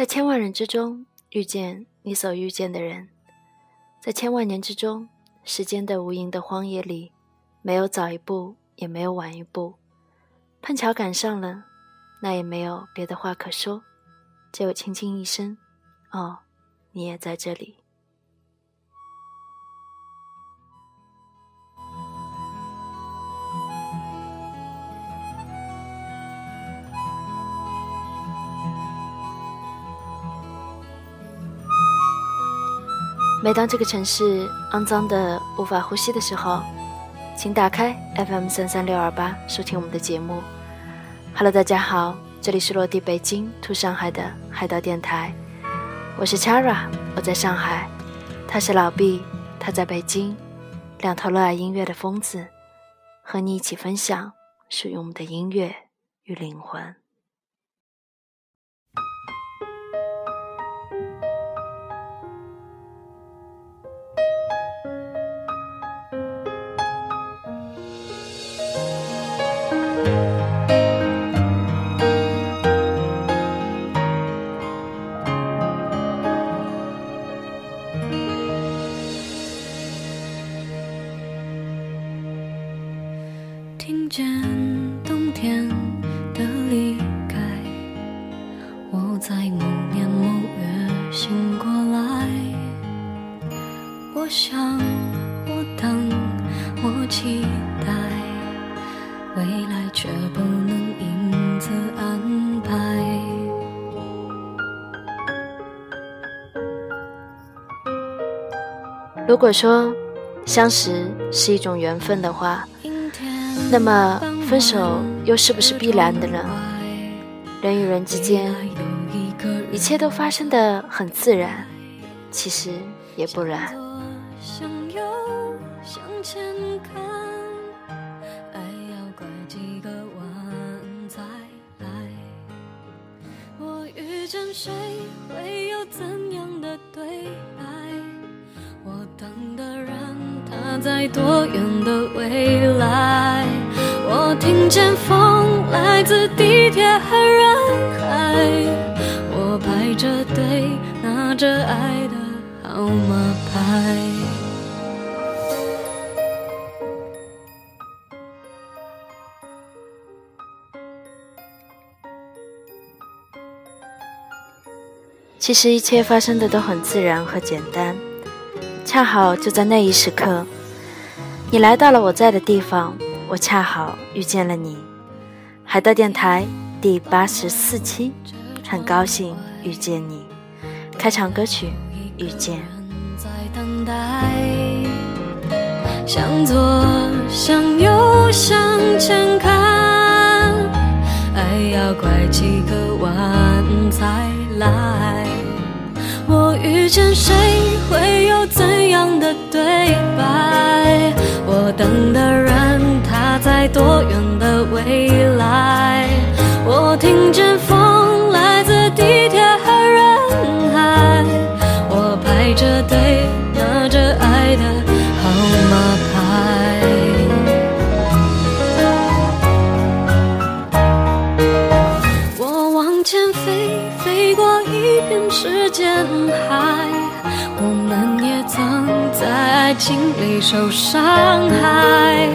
在千万人之中遇见你所遇见的人，在千万年之中，时间的无垠的荒野里，没有早一步，也没有晚一步，碰巧赶上了，那也没有别的话可说，只有轻轻一声：“哦，你也在这里。”每当这个城市肮脏的无法呼吸的时候，请打开 FM 三三六二八收听我们的节目。Hello，大家好，这里是落地北京、to 上海的海盗电台，我是 Chara，我在上海，他是老毕，他在北京，两头热爱音乐的疯子，和你一起分享属于我们的音乐与灵魂。如果说相识是一种缘分的话，那么分手又是不是必然的呢？人与人之间，一切都发生的很自然，其实也不然。谁会有怎样的对白？等的人，他在多远的未来？我听见风来自地铁和人海，我排着队拿着爱的号码牌。其实一切发生的都很自然和简单。恰好就在那一时刻，你来到了我在的地方，我恰好遇见了你。海盗电台第八十四期，很高兴遇见你。开场歌曲《遇见》。向左，向右，向前看，爱要拐几个弯才来。我遇见谁，会有怎样的受伤害，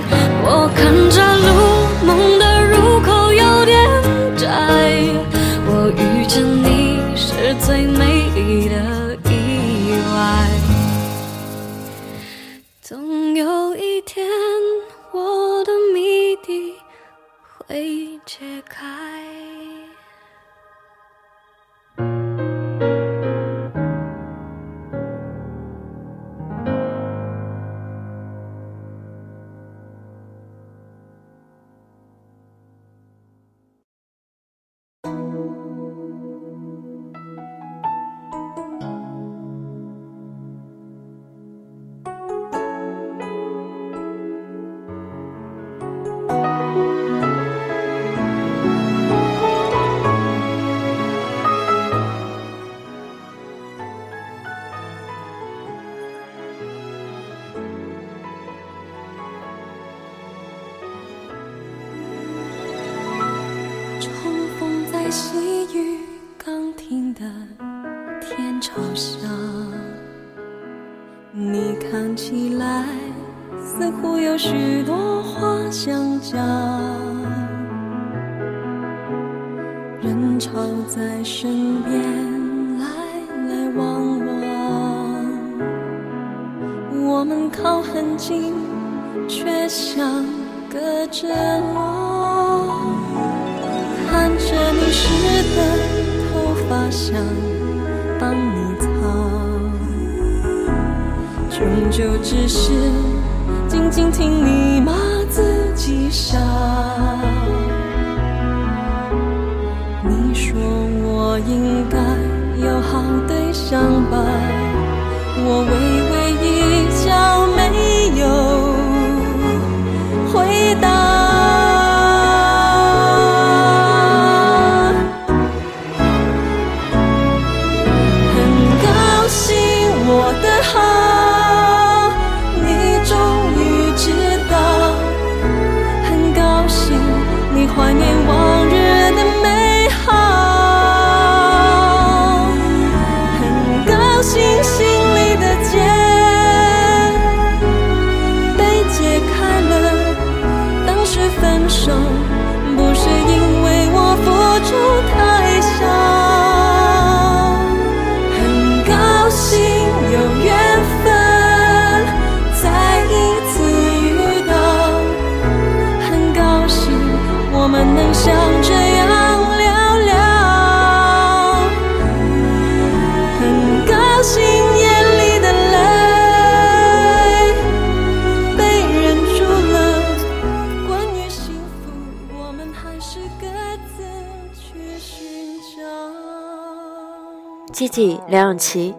梁咏琪，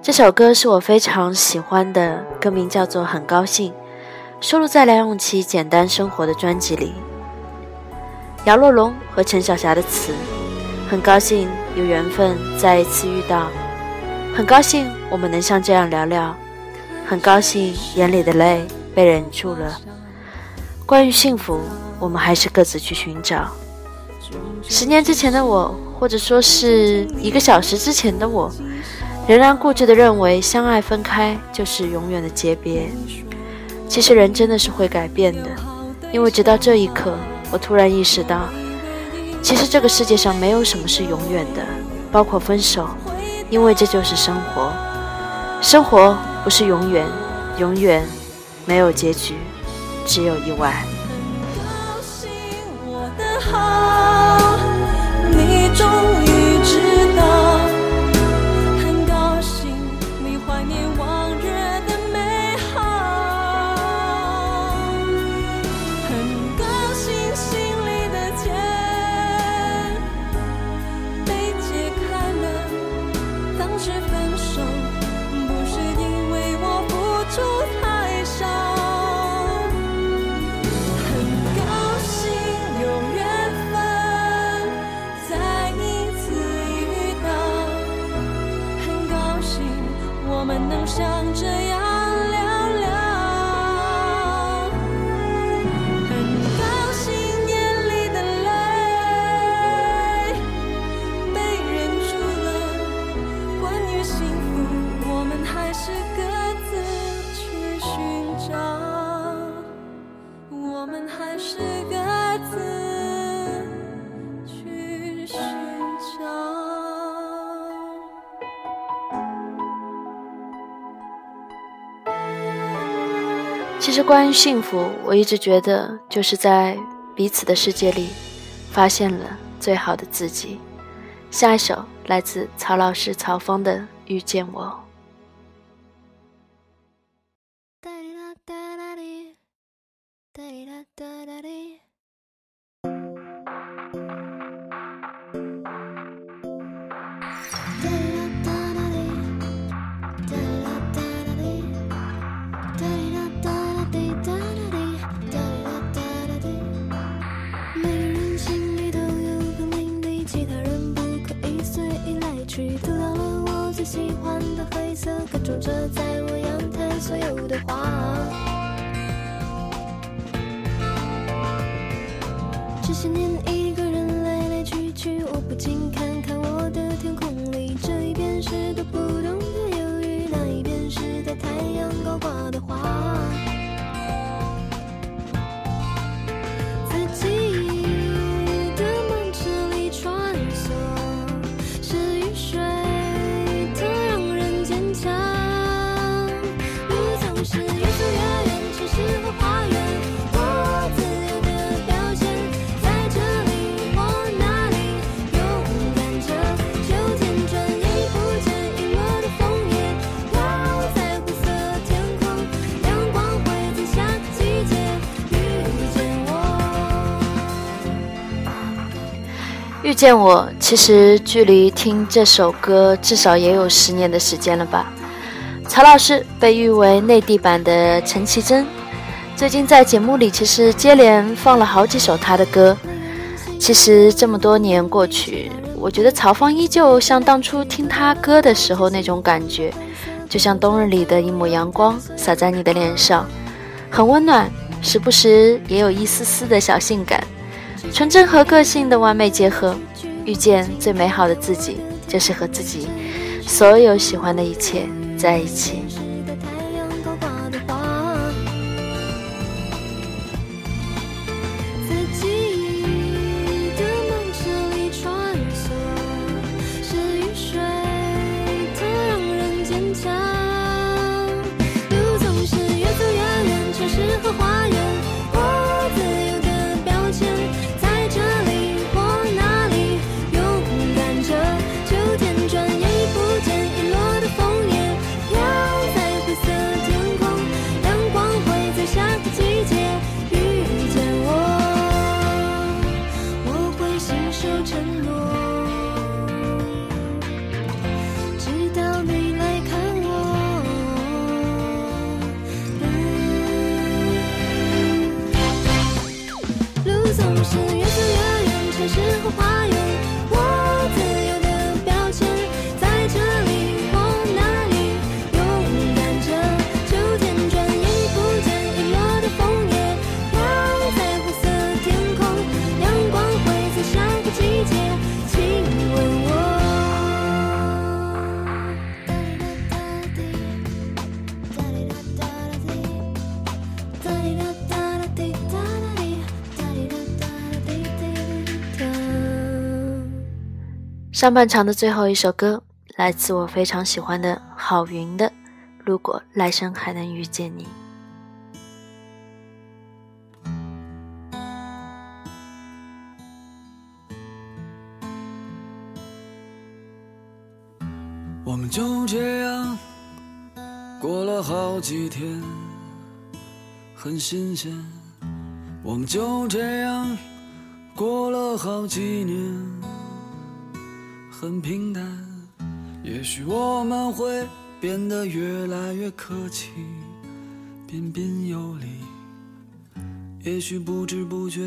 这首歌是我非常喜欢的，歌名叫做《很高兴》，收录在梁咏琪《简单生活》的专辑里。姚若龙和陈小霞的词，很高兴有缘分再一次遇到，很高兴我们能像这样聊聊，很高兴眼里的泪被忍住了。关于幸福，我们还是各自去寻找。十年之前的我。或者说是一个小时之前的我，仍然固执地认为相爱分开就是永远的诀别。其实人真的是会改变的，因为直到这一刻，我突然意识到，其实这个世界上没有什么是永远的，包括分手，因为这就是生活。生活不是永远，永远没有结局，只有意外。其实，关于幸福，我一直觉得就是在彼此的世界里，发现了最好的自己。下一首来自曹老师曹峰的《遇见我》。见我，其实距离听这首歌至少也有十年的时间了吧。曹老师被誉为内地版的陈绮贞，最近在节目里其实接连放了好几首她的歌。其实这么多年过去，我觉得曹芳依旧像当初听她歌的时候那种感觉，就像冬日里的一抹阳光洒在你的脸上，很温暖，时不时也有一丝丝的小性感，纯真和个性的完美结合。遇见最美好的自己，就是和自己所有喜欢的一切。在一起。上半场的最后一首歌，来自我非常喜欢的郝云的《如果来生还能遇见你》。我们就这样过了好几天，很新鲜。我们就这样过了好几年。很平淡，也许我们会变得越来越客气，彬彬有礼。也许不知不觉，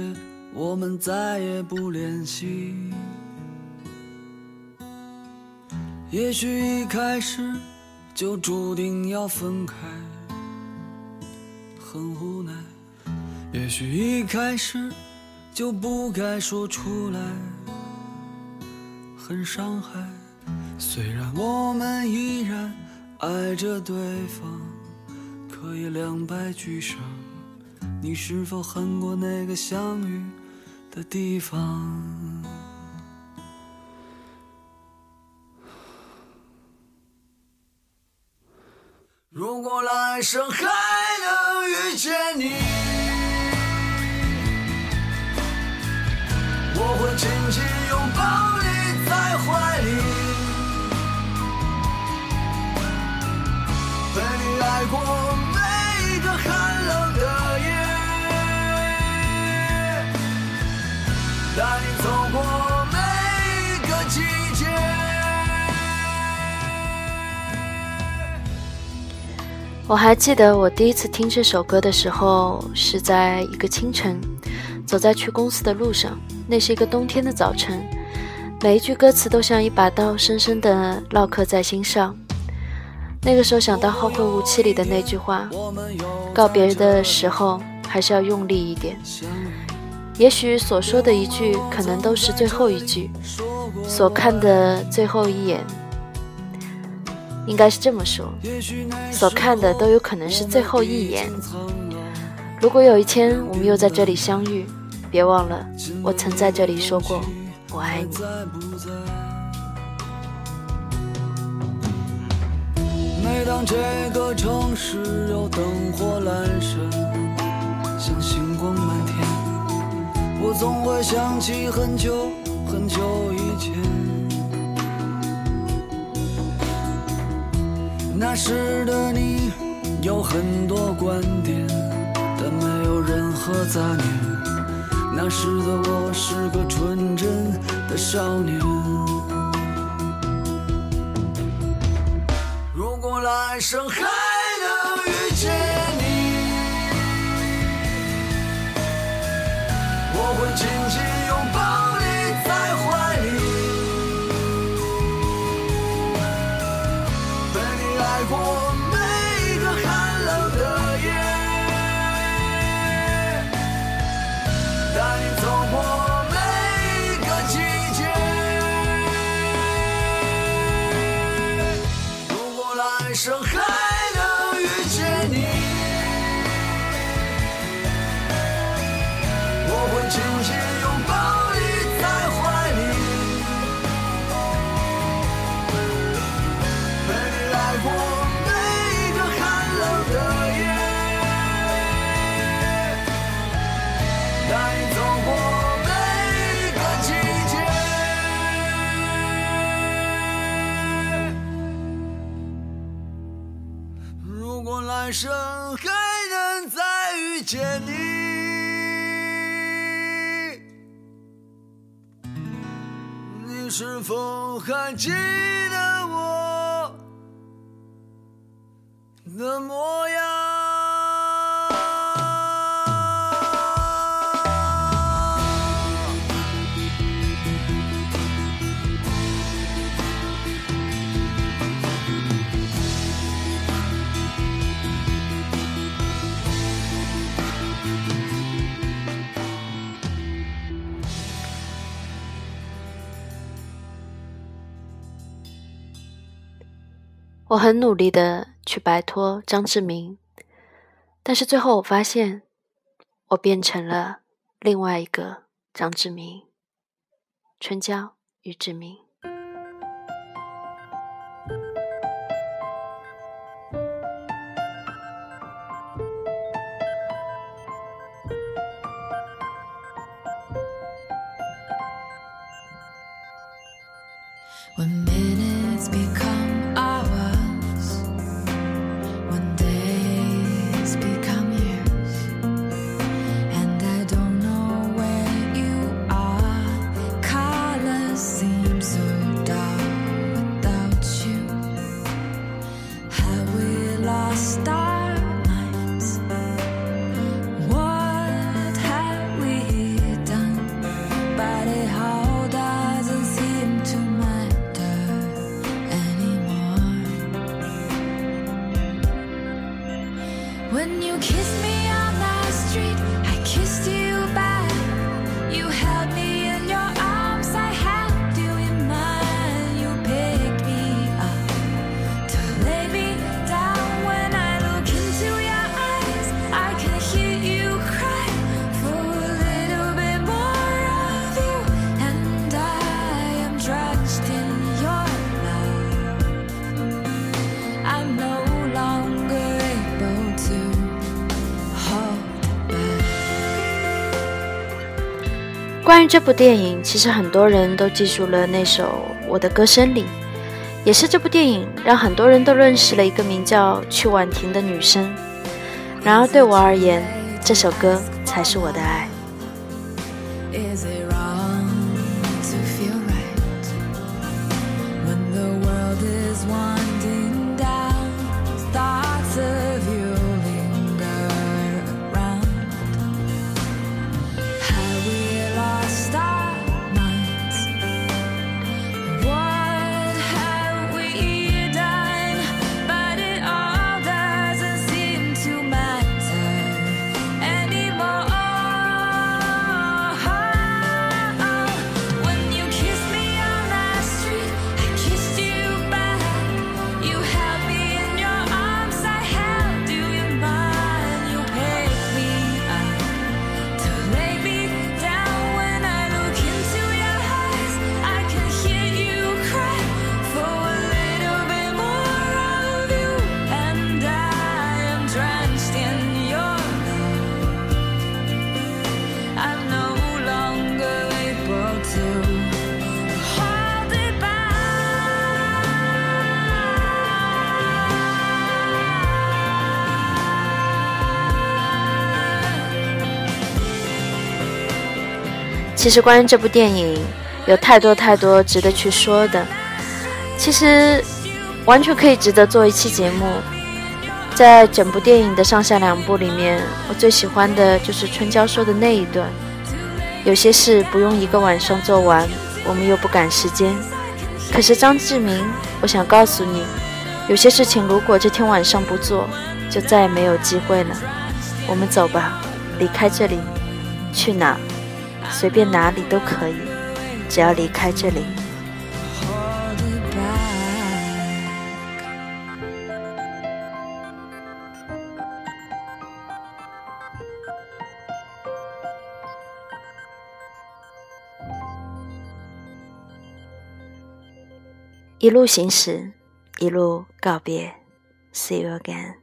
我们再也不联系。也许一开始就注定要分开，很无奈。也许一开始就不该说出来。很伤害，虽然我们依然爱着对方，可以两败俱伤。你是否恨过那个相遇的地方？如果来生还能遇见你，我会紧紧拥抱。爱过每一个寒冷的夜，带你走过每一个季节。我还记得我第一次听这首歌的时候，是在一个清晨，走在去公司的路上。那是一个冬天的早晨。每一句歌词都像一把刀，深深地烙刻在心上。那个时候想到《后会无期》里的那句话：“告别的时候还是要用力一点。”也许所说的一句，可能都是最后一句；所看的最后一眼，应该是这么说：所看的都有可能是最后一眼。如果有一天我们又在这里相遇，别忘了我曾在这里说过。我爱你。每当这个城市有灯火阑珊，像星光满天，我总会想起很久很久以前。那时的你有很多观点，但没有任何杂念。那时的我是个纯真的少年。来生还能遇见你，我会紧紧拥抱你在怀里，被你爱过生还能再遇见你，你是否还记得我的模样？我很努力的去摆脱张志明，但是最后我发现，我变成了另外一个张志明。春娇与志明。star 这部电影，其实很多人都记住了那首《我的歌声里》，也是这部电影让很多人都认识了一个名叫曲婉婷的女生。然而对我而言，这首歌才是我的爱。其实关于这部电影，有太多太多值得去说的。其实完全可以值得做一期节目。在整部电影的上下两部里面，我最喜欢的就是春娇说的那一段：“有些事不用一个晚上做完，我们又不赶时间。可是张志明，我想告诉你，有些事情如果这天晚上不做，就再也没有机会了。我们走吧，离开这里，去哪？随便哪里都可以，只要离开这里。”“一路行驶，一路告别。See you again。”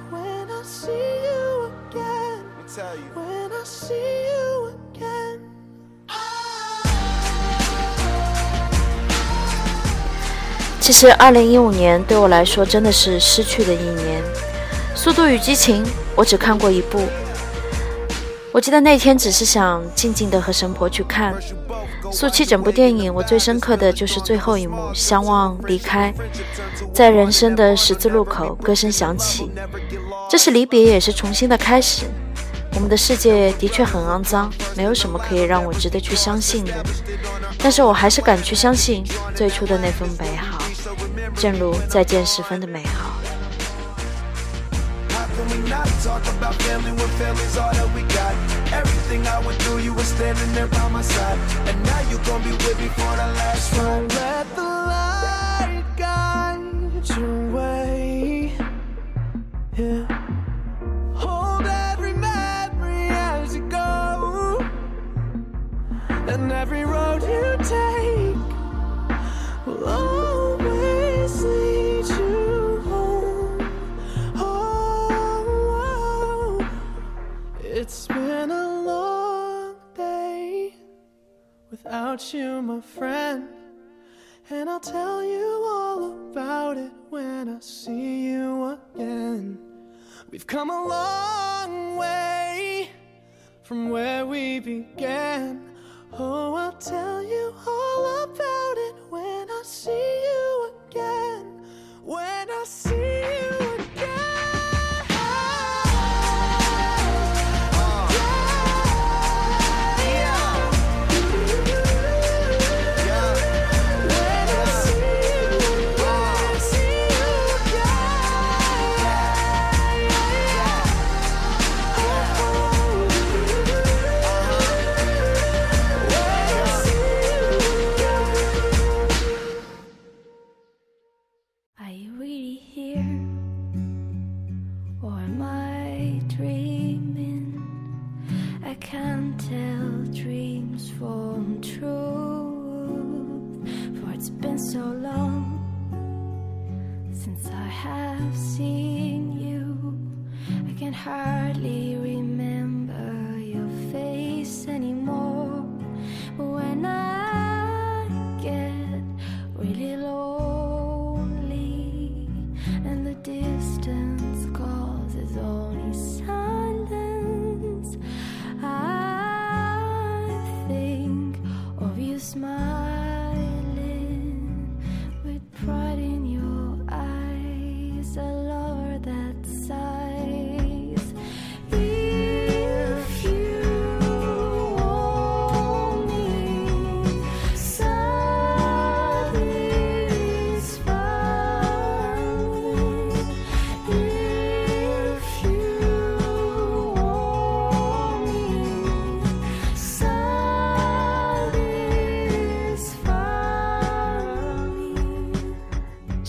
see you again. Let me tell you. When I see you again. 其实，二零一五年对我来说真的是失去的一年。《速度与激情》我只看过一部，我记得那天只是想静静的和神婆去看。速七整部电影，我最深刻的就是最后一幕，相望离开，在人生的十字路口，歌声响起，这是离别，也是重新的开始。我们的世界的确很肮脏，没有什么可以让我值得去相信的，但是我还是敢去相信最初的那份美好，正如再见时分的美好。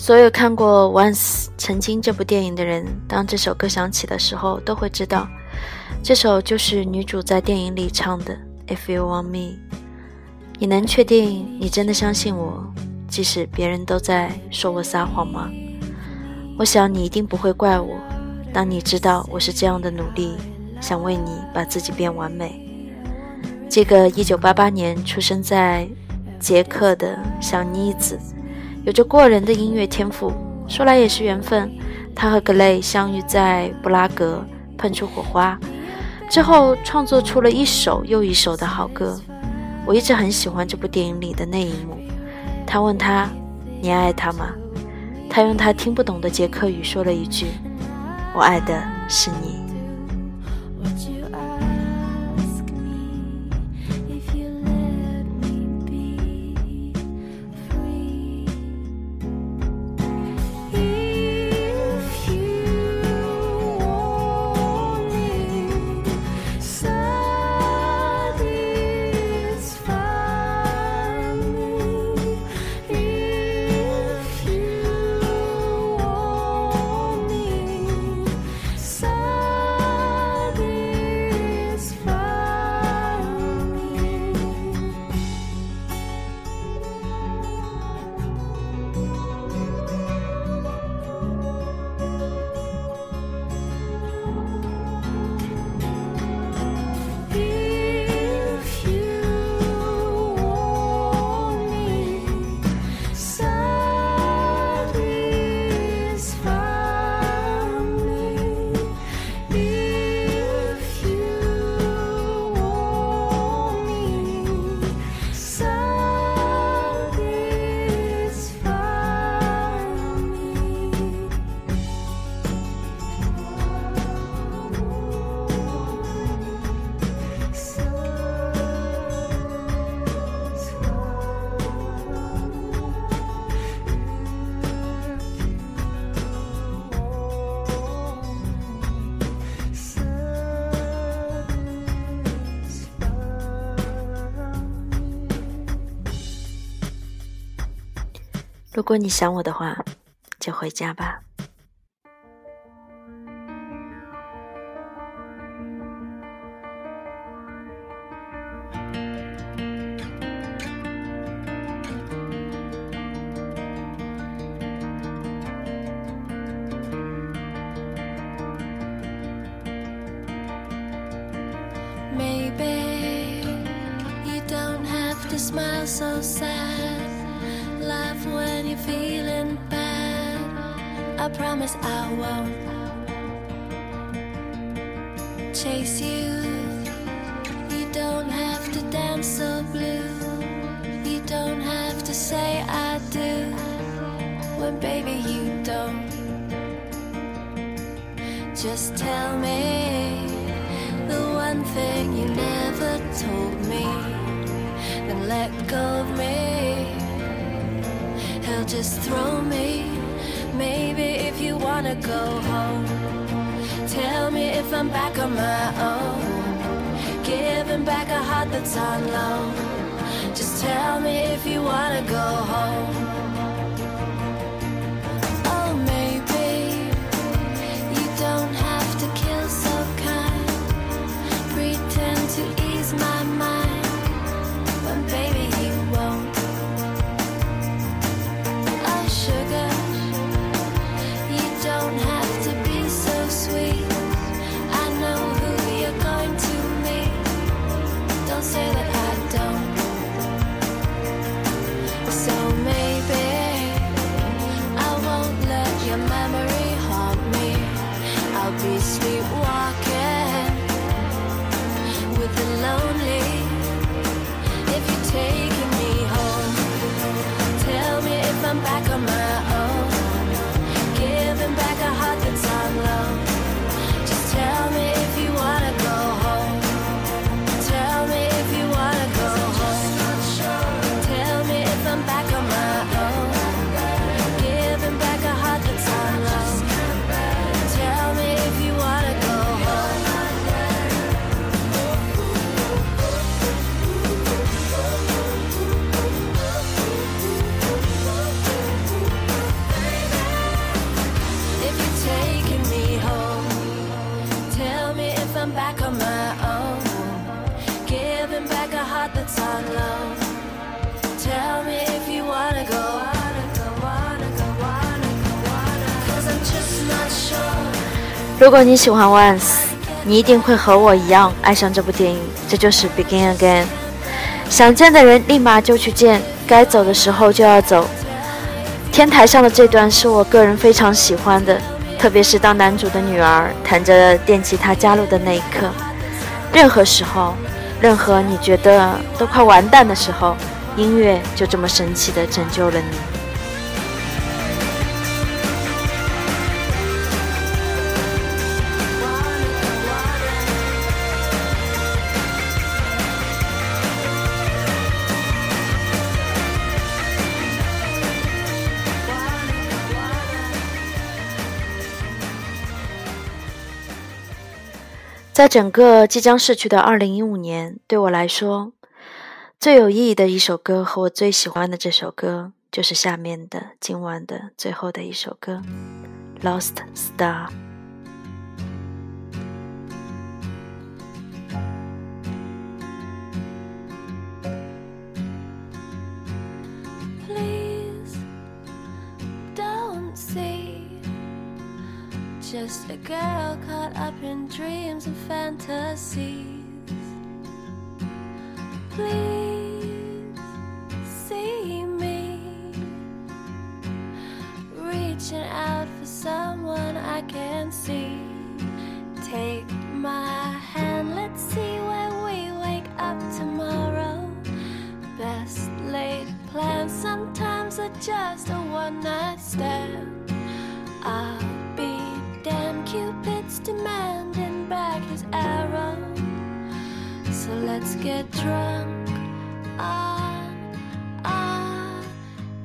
所有看过《Once》曾经这部电影的人，当这首歌响起的时候，都会知道，这首就是女主在电影里唱的《If You Want Me》。你能确定你真的相信我，即使别人都在说我撒谎吗？我想你一定不会怪我，当你知道我是这样的努力，想为你把自己变完美。这个1988年出生在捷克的小妮子，有着过人的音乐天赋，说来也是缘分。他和格雷相遇在布拉格，碰出火花，之后创作出了一首又一首的好歌。我一直很喜欢这部电影里的那一幕。他问他：“你爱他吗？”他用他听不懂的捷克语说了一句：“我爱的是你。”如果你想我的话，就回家吧。Baby you don't. Just tell me the one thing you never told me. Then let go of me. He'll just throw me. Maybe if you wanna go home, tell me if I'm back on my own. Giving back a heart that's on loan. Just tell me if you wanna go home. 如果你喜欢 Once，你一定会和我一样爱上这部电影。这就是 Begin Again。想见的人立马就去见，该走的时候就要走。天台上的这段是我个人非常喜欢的，特别是当男主的女儿弹着电吉他加入的那一刻。任何时候，任何你觉得都快完蛋的时候，音乐就这么神奇的拯救了你。在整个即将逝去的二零一五年，对我来说，最有意义的一首歌和我最喜欢的这首歌，就是下面的今晚的最后的一首歌《Lost Star》。Just a girl caught up in dreams and fantasies. Please see me reaching out for someone I can see. Take my hand, let's see where we wake up tomorrow. Best laid plans sometimes are just a one night stand. Demanding back his arrow. So let's get drunk on our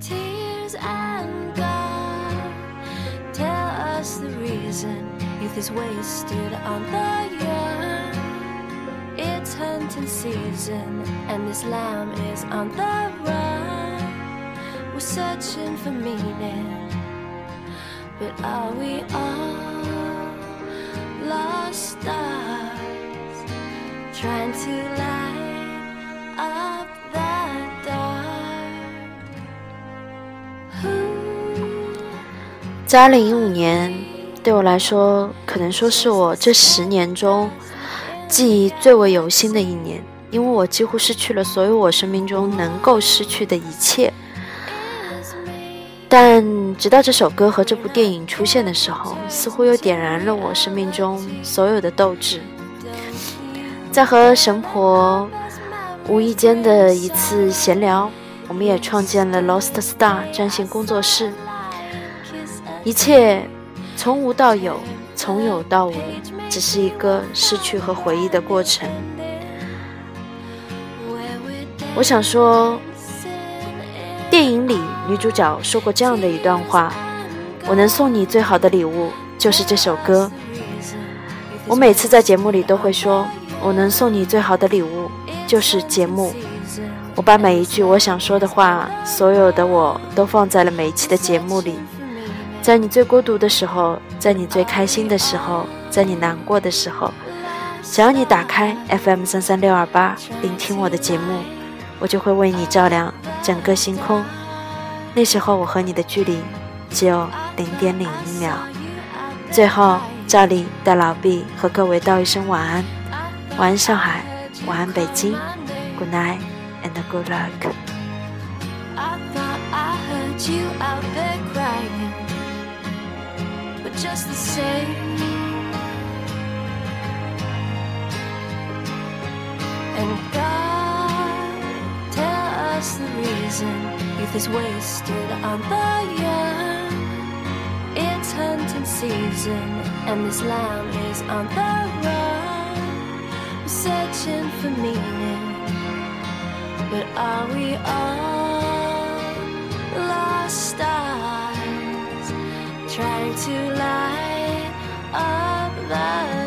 tears and God. Tell us the reason youth is wasted on the young. It's hunting season, and this lamb is on the run. We're searching for meaning, but are we all trying to light up that dark? 在二零一五年，对我来说，可能说是我这十年中记忆最为犹新的一年，因为我几乎失去了所有我生命中能够失去的一切。但直到这首歌和这部电影出现的时候，似乎又点燃了我生命中所有的斗志。在和神婆无意间的一次闲聊，我们也创建了 Lost Star 占星工作室。一切从无到有，从有到无，只是一个失去和回忆的过程。我想说，电影里女主角说过这样的一段话：“我能送你最好的礼物就是这首歌。”我每次在节目里都会说：“我能送你最好的礼物就是节目。”我把每一句我想说的话，所有的我都放在了每一期的节目里。在你最孤独的时候，在你最开心的时候，在你难过的时候，只要你打开 FM 三三六二八，聆听我的节目，我就会为你照亮整个星空。那时候我和你的距离只有零点零一秒。最后，照例带老毕和各位道一声晚安，晚安上海，晚安北京，Good night and good luck。 I thought I heard you out there crying. just the same. And God, tell us the reason youth is wasted on the young. It's hunting season, and this lamb is on the run. Searching for meaning, but are we all lost stars? Trying to light up the